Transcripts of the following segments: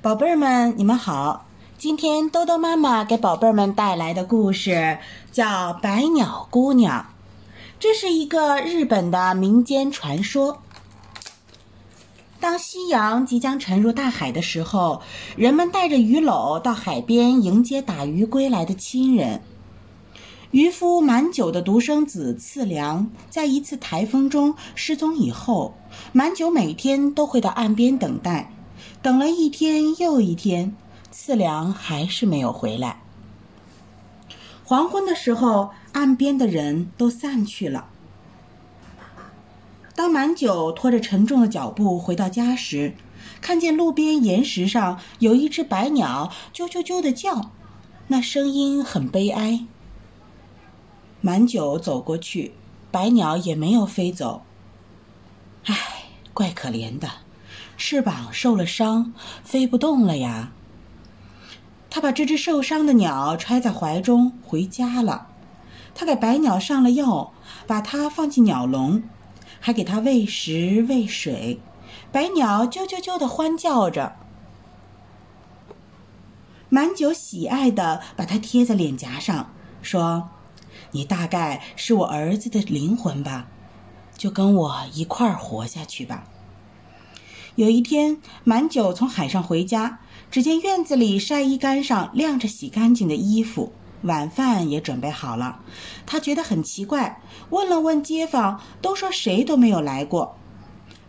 宝贝儿们，你们好！今天豆豆妈妈给宝贝儿们带来的故事叫《百鸟姑娘》，这是一个日本的民间传说。当夕阳即将沉入大海的时候，人们带着鱼篓到海边迎接打鱼归来的亲人。渔夫满九的独生子次良，在一次台风中失踪以后，满九每天都会到岸边等待，等了一天又一天，次良还是没有回来。黄昏的时候，岸边的人都散去了。当满九拖着沉重的脚步回到家时，看见路边岩石上有一只白鸟啾啾啾的叫，那声音很悲哀。满九走过去，白鸟也没有飞走。唉，怪可怜的，翅膀受了伤，飞不动了呀。他把这只受伤的鸟揣在怀中回家了。他给白鸟上了药，把它放进鸟笼，还给它喂食喂水。白鸟啾啾啾的欢叫着。满九喜爱的把它贴在脸颊上，说。你大概是我儿子的灵魂吧，就跟我一块儿活下去吧。有一天，满九从海上回家，只见院子里晒衣杆上晾着洗干净的衣服，晚饭也准备好了。他觉得很奇怪，问了问街坊，都说谁都没有来过。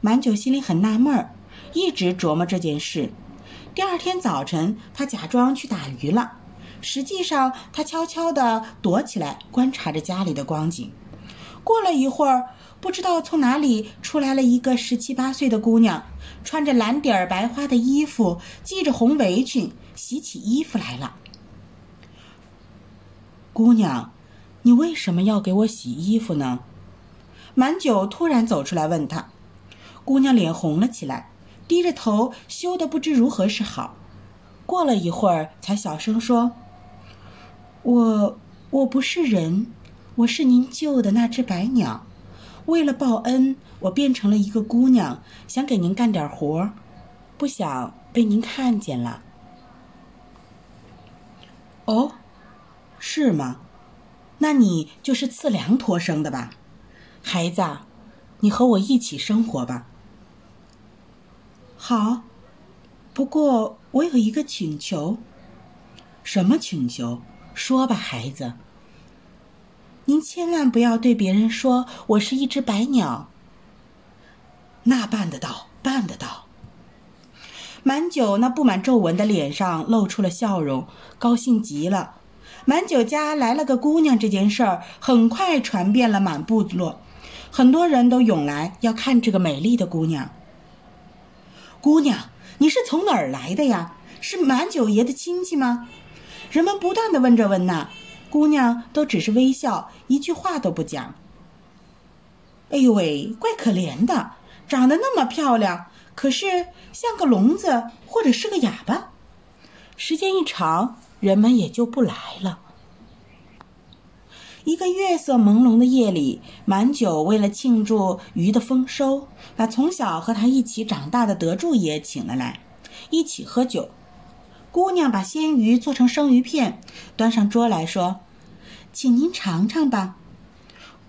满九心里很纳闷儿，一直琢磨这件事。第二天早晨，他假装去打鱼了。实际上，他悄悄地躲起来，观察着家里的光景。过了一会儿，不知道从哪里出来了一个十七八岁的姑娘，穿着蓝底儿白花的衣服，系着红围裙，洗起衣服来了。姑娘，你为什么要给我洗衣服呢？满九突然走出来问她。姑娘脸红了起来，低着头，羞得不知如何是好。过了一会儿，才小声说。我我不是人，我是您救的那只白鸟。为了报恩，我变成了一个姑娘，想给您干点活，不想被您看见了。哦，是吗？那你就是次良托生的吧，孩子？你和我一起生活吧。好，不过我有一个请求。什么请求？说吧，孩子。您千万不要对别人说我是一只白鸟。那办得到，办得到。满九那布满皱纹的脸上露出了笑容，高兴极了。满九家来了个姑娘，这件事儿很快传遍了满部落，很多人都涌来要看这个美丽的姑娘。姑娘，你是从哪儿来的呀？是满九爷的亲戚吗？人们不断的问这问那，姑娘都只是微笑，一句话都不讲。哎呦喂，怪可怜的，长得那么漂亮，可是像个聋子或者是个哑巴。时间一长，人们也就不来了。一个月色朦胧的夜里，满九为了庆祝鱼的丰收，把从小和他一起长大的德柱也请了来，一起喝酒。姑娘把鲜鱼做成生鱼片，端上桌来说：“请您尝尝吧。”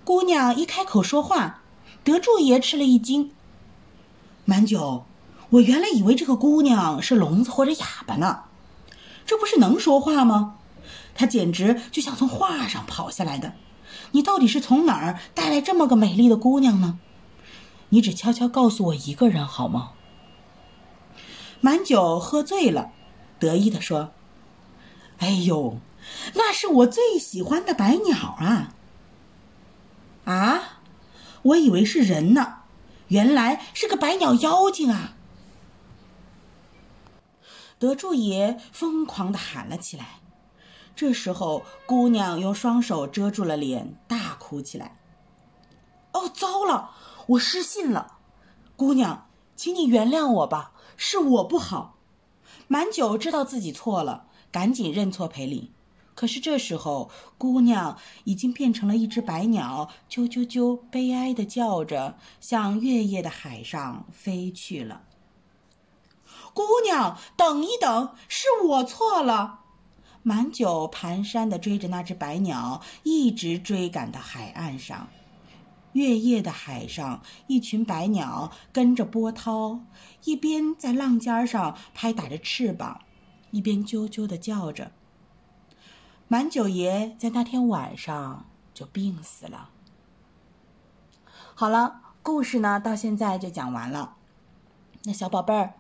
姑娘一开口说话，德柱爷吃了一惊。满九，我原来以为这个姑娘是聋子或者哑巴呢，这不是能说话吗？她简直就像从画上跑下来的。你到底是从哪儿带来这么个美丽的姑娘呢？你只悄悄告诉我一个人好吗？满九喝醉了。得意地说：“哎呦，那是我最喜欢的白鸟啊！啊，我以为是人呢，原来是个白鸟妖精啊！”德柱爷疯狂地喊了起来。这时候，姑娘用双手遮住了脸，大哭起来。“哦，糟了，我失信了，姑娘，请你原谅我吧，是我不好。”满九知道自己错了，赶紧认错赔礼。可是这时候，姑娘已经变成了一只白鸟，啾啾啾，悲哀地叫着，向月夜的海上飞去了。姑娘，等一等，是我错了。”满九蹒跚地追着那只白鸟，一直追赶到海岸上。月夜的海上，一群白鸟跟着波涛，一边在浪尖上拍打着翅膀，一边啾啾地叫着。满九爷在那天晚上就病死了。好了，故事呢到现在就讲完了。那小宝贝儿，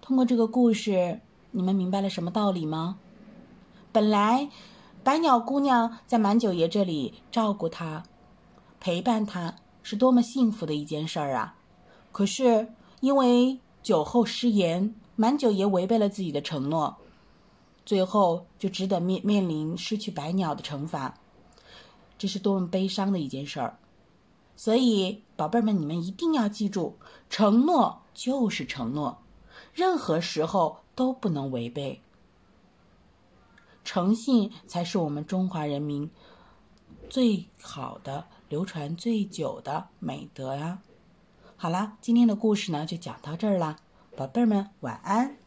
通过这个故事，你们明白了什么道理吗？本来，白鸟姑娘在满九爷这里照顾他。陪伴他是多么幸福的一件事儿啊！可是因为酒后失言，满九爷违背了自己的承诺，最后就只得面面临失去百鸟的惩罚。这是多么悲伤的一件事儿！所以，宝贝儿们，你们一定要记住，承诺就是承诺，任何时候都不能违背。诚信才是我们中华人民最好的。流传最久的美德呀！好啦，今天的故事呢就讲到这儿啦，宝贝儿们晚安。